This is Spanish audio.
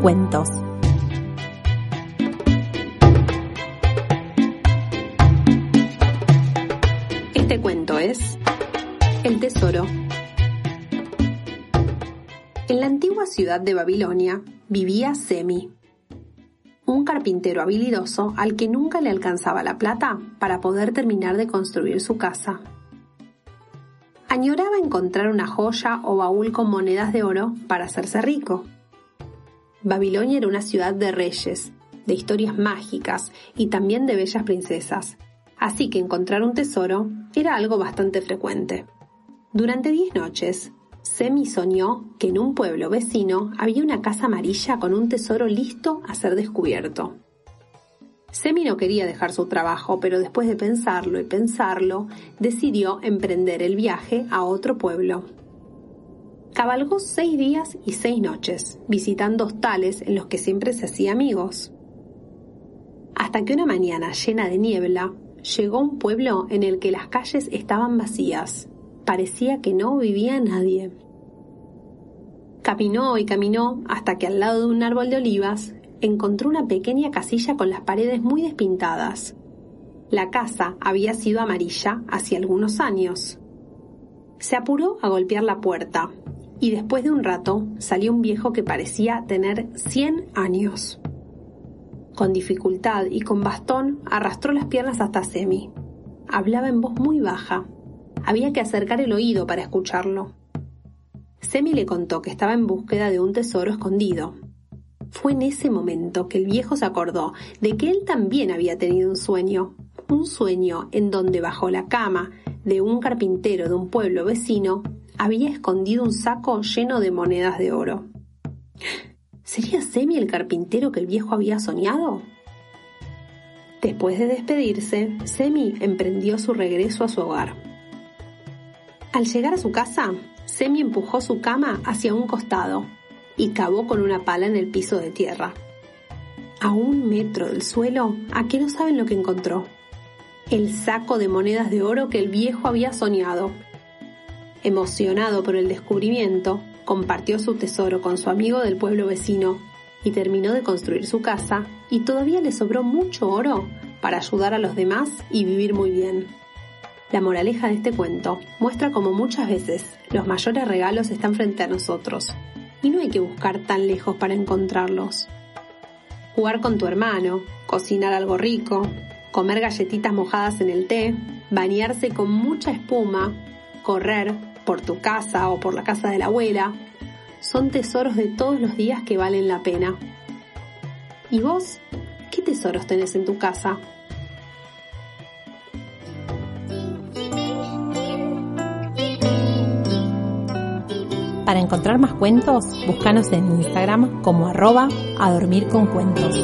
cuentos. Este cuento es El Tesoro. En la antigua ciudad de Babilonia vivía Semi, un carpintero habilidoso al que nunca le alcanzaba la plata para poder terminar de construir su casa. Añoraba encontrar una joya o baúl con monedas de oro para hacerse rico. Babilonia era una ciudad de reyes, de historias mágicas y también de bellas princesas, así que encontrar un tesoro era algo bastante frecuente. Durante diez noches, Semi soñó que en un pueblo vecino había una casa amarilla con un tesoro listo a ser descubierto. Semi no quería dejar su trabajo, pero después de pensarlo y pensarlo, decidió emprender el viaje a otro pueblo. Cabalgó seis días y seis noches, visitando hostales en los que siempre se hacía amigos. Hasta que una mañana llena de niebla, llegó a un pueblo en el que las calles estaban vacías. Parecía que no vivía nadie. Caminó y caminó hasta que al lado de un árbol de olivas encontró una pequeña casilla con las paredes muy despintadas. La casa había sido amarilla hace algunos años. Se apuró a golpear la puerta y después de un rato salió un viejo que parecía tener 100 años. Con dificultad y con bastón arrastró las piernas hasta Semi. Hablaba en voz muy baja. Había que acercar el oído para escucharlo. Semi le contó que estaba en búsqueda de un tesoro escondido. Fue en ese momento que el viejo se acordó de que él también había tenido un sueño, un sueño en donde bajo la cama de un carpintero de un pueblo vecino había escondido un saco lleno de monedas de oro. ¿Sería Semi el carpintero que el viejo había soñado? Después de despedirse, Semi emprendió su regreso a su hogar. Al llegar a su casa, Semi empujó su cama hacia un costado y cavó con una pala en el piso de tierra. A un metro del suelo, ¿a qué no saben lo que encontró? El saco de monedas de oro que el viejo había soñado. Emocionado por el descubrimiento, compartió su tesoro con su amigo del pueblo vecino y terminó de construir su casa y todavía le sobró mucho oro para ayudar a los demás y vivir muy bien. La moraleja de este cuento muestra cómo muchas veces los mayores regalos están frente a nosotros y no hay que buscar tan lejos para encontrarlos. Jugar con tu hermano, cocinar algo rico, comer galletitas mojadas en el té, bañarse con mucha espuma, correr por tu casa o por la casa de la abuela, son tesoros de todos los días que valen la pena. ¿Y vos? ¿Qué tesoros tenés en tu casa? Para encontrar más cuentos, búscanos en Instagram como arroba a dormir con cuentos.